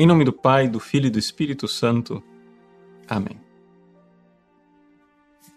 Em nome do Pai, do Filho e do Espírito Santo. Amém.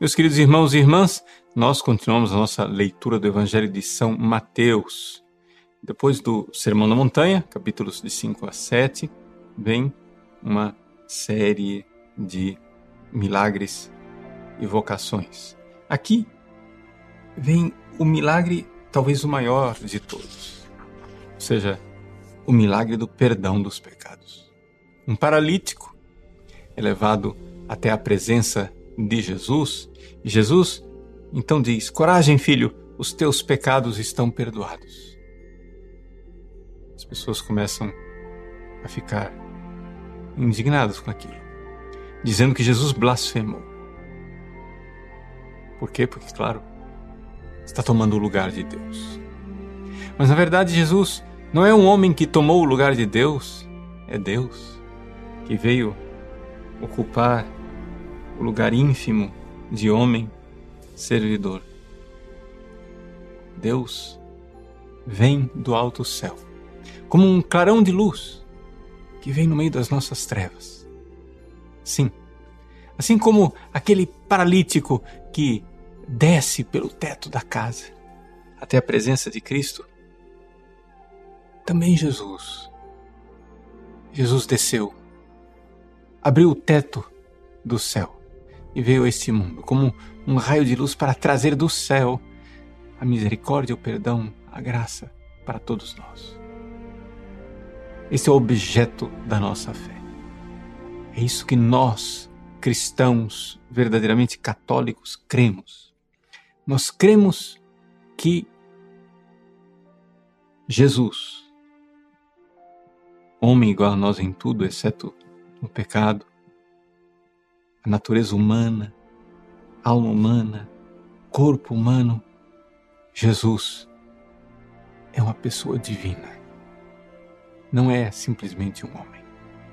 Meus queridos irmãos e irmãs, nós continuamos a nossa leitura do Evangelho de São Mateus. Depois do Sermão da Montanha, capítulos de 5 a 7, vem uma série de milagres e vocações. Aqui vem o milagre, talvez o maior de todos, ou seja, o milagre do perdão dos pecados. Um paralítico é levado até a presença de Jesus e Jesus então diz: Coragem, filho, os teus pecados estão perdoados. As pessoas começam a ficar indignadas com aquilo, dizendo que Jesus blasfemou. Por quê? Porque, claro, está tomando o lugar de Deus. Mas na verdade, Jesus não é um homem que tomou o lugar de Deus, é Deus que veio ocupar o lugar ínfimo de homem servidor. Deus vem do alto céu, como um clarão de luz que vem no meio das nossas trevas. Sim, assim como aquele paralítico que desce pelo teto da casa até a presença de Cristo também Jesus. Jesus desceu, abriu o teto do céu e veio a este mundo como um raio de luz para trazer do céu a misericórdia, o perdão, a graça para todos nós. Esse é o objeto da nossa fé. É isso que nós, cristãos verdadeiramente católicos, cremos. Nós cremos que Jesus, homem igual a nós em tudo, exceto no pecado, a natureza humana, alma humana, corpo humano, Jesus é uma pessoa divina. Não é simplesmente um homem.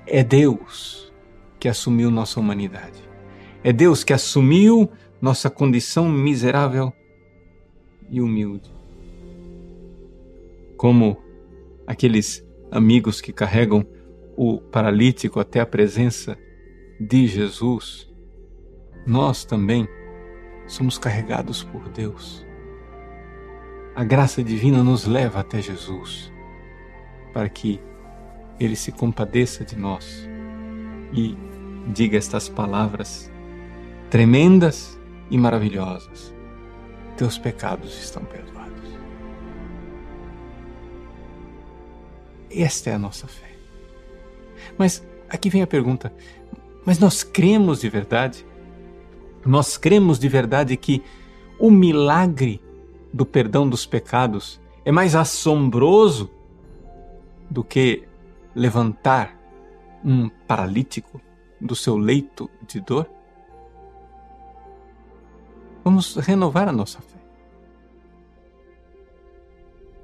É Deus que assumiu nossa humanidade. É Deus que assumiu nossa condição miserável e humilde. Como aqueles amigos que carregam o paralítico até a presença de Jesus, nós também somos carregados por Deus. A graça divina nos leva até Jesus para que Ele se compadeça de nós e diga estas palavras tremendas e maravilhosas: Teus pecados estão perdoados. Esta é a nossa fé. Mas aqui vem a pergunta: mas nós cremos de verdade? Nós cremos de verdade que o milagre do perdão dos pecados é mais assombroso do que levantar um paralítico do seu leito de dor? Vamos renovar a nossa fé.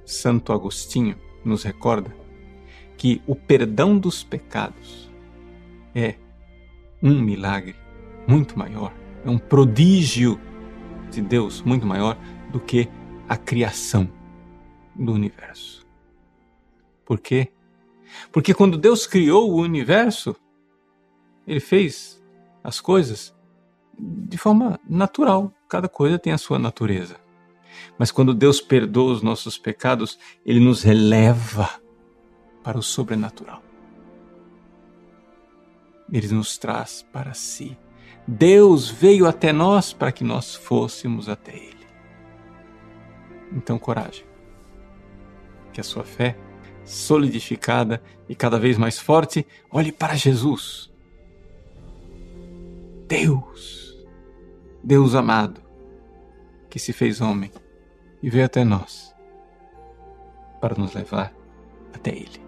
Santo Agostinho nos recorda que o perdão dos pecados é um milagre muito maior, é um prodígio de Deus muito maior do que a criação do universo. Por quê? Porque quando Deus criou o universo, ele fez as coisas de forma natural, cada coisa tem a sua natureza. Mas quando Deus perdoa os nossos pecados, ele nos eleva para o sobrenatural. Ele nos traz para si. Deus veio até nós para que nós fôssemos até Ele. Então, coragem. Que a sua fé, solidificada e cada vez mais forte, olhe para Jesus. Deus, Deus amado, que se fez homem e veio até nós para nos levar até Ele.